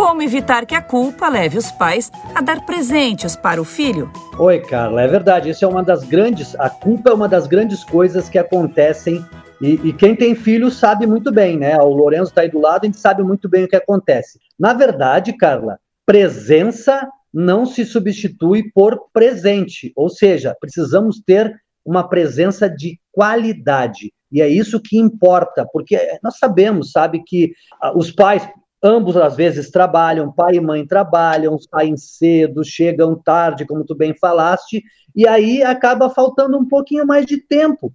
Como evitar que a culpa leve os pais a dar presentes para o filho? Oi, Carla, é verdade. Isso é uma das grandes. A culpa é uma das grandes coisas que acontecem. E, e quem tem filho sabe muito bem, né? O Lourenço está aí do lado, a gente sabe muito bem o que acontece. Na verdade, Carla, presença não se substitui por presente. Ou seja, precisamos ter uma presença de qualidade. E é isso que importa, porque nós sabemos, sabe, que ah, os pais, ambos às vezes trabalham, pai e mãe trabalham, saem cedo, chegam tarde, como tu bem falaste, e aí acaba faltando um pouquinho mais de tempo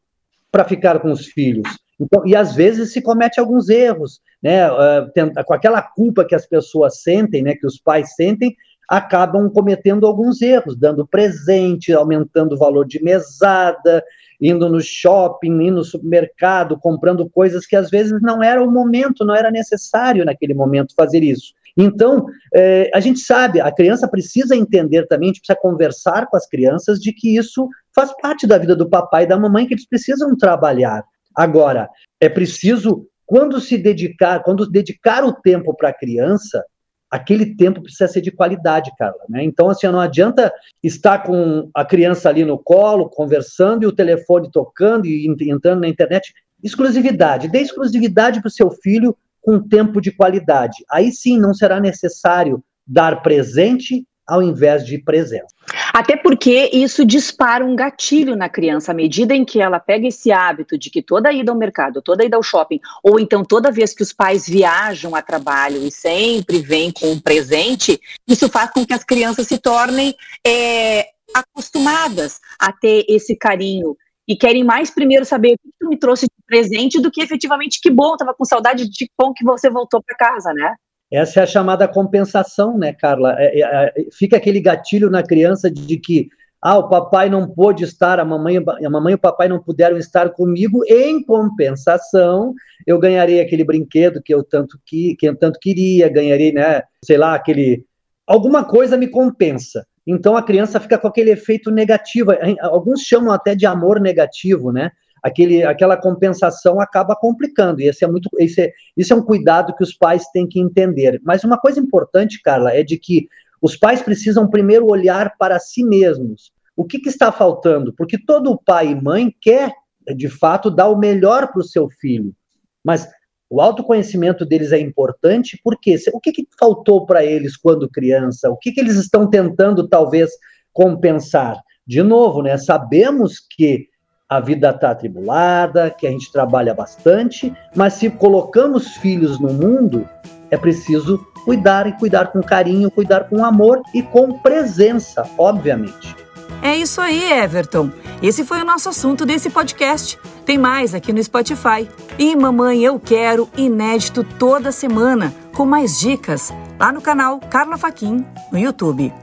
para ficar com os filhos. Então, e às vezes se comete alguns erros, né? Uh, com aquela culpa que as pessoas sentem, né? Que os pais sentem, acabam cometendo alguns erros, dando presente, aumentando o valor de mesada, indo no shopping, indo no supermercado, comprando coisas que às vezes não era o momento, não era necessário naquele momento fazer isso. Então, é, a gente sabe, a criança precisa entender também, a gente precisa conversar com as crianças de que isso faz parte da vida do papai e da mamãe, que eles precisam trabalhar. Agora, é preciso, quando se dedicar, quando dedicar o tempo para a criança, aquele tempo precisa ser de qualidade, Carla. Né? Então, assim, não adianta estar com a criança ali no colo, conversando, e o telefone tocando e entrando na internet. Exclusividade. Dê exclusividade para o seu filho com tempo de qualidade. Aí sim não será necessário dar presente ao invés de presença. Até porque isso dispara um gatilho na criança, à medida em que ela pega esse hábito de que toda ida ao mercado, toda ida ao shopping, ou então toda vez que os pais viajam a trabalho e sempre vêm com um presente, isso faz com que as crianças se tornem é, acostumadas a ter esse carinho e querem mais primeiro saber o que tu me trouxe de presente do que efetivamente que bom, tava com saudade de bom que você voltou para casa, né? Essa é a chamada compensação, né, Carla? É, é, é, fica aquele gatilho na criança de que ah, o papai não pôde estar, a mamãe, a mamãe e o papai não puderam estar comigo, em compensação, eu ganharei aquele brinquedo que eu tanto que, que eu tanto queria, ganharei, né, sei lá, aquele alguma coisa me compensa. Então a criança fica com aquele efeito negativo. Alguns chamam até de amor negativo, né? Aquele, aquela compensação acaba complicando. E esse é muito, esse é, isso é um cuidado que os pais têm que entender. Mas uma coisa importante, Carla, é de que os pais precisam primeiro olhar para si mesmos. O que, que está faltando? Porque todo pai e mãe quer, de fato, dar o melhor para o seu filho. Mas o autoconhecimento deles é importante porque o que, que faltou para eles quando criança? O que, que eles estão tentando, talvez, compensar? De novo, né? Sabemos que a vida está atribulada, que a gente trabalha bastante, mas se colocamos filhos no mundo, é preciso cuidar e cuidar com carinho, cuidar com amor e com presença, obviamente. É isso aí, Everton. Esse foi o nosso assunto desse podcast. Tem mais aqui no Spotify. E Mamãe Eu Quero, inédito toda semana, com mais dicas, lá no canal Carla Faquin, no YouTube.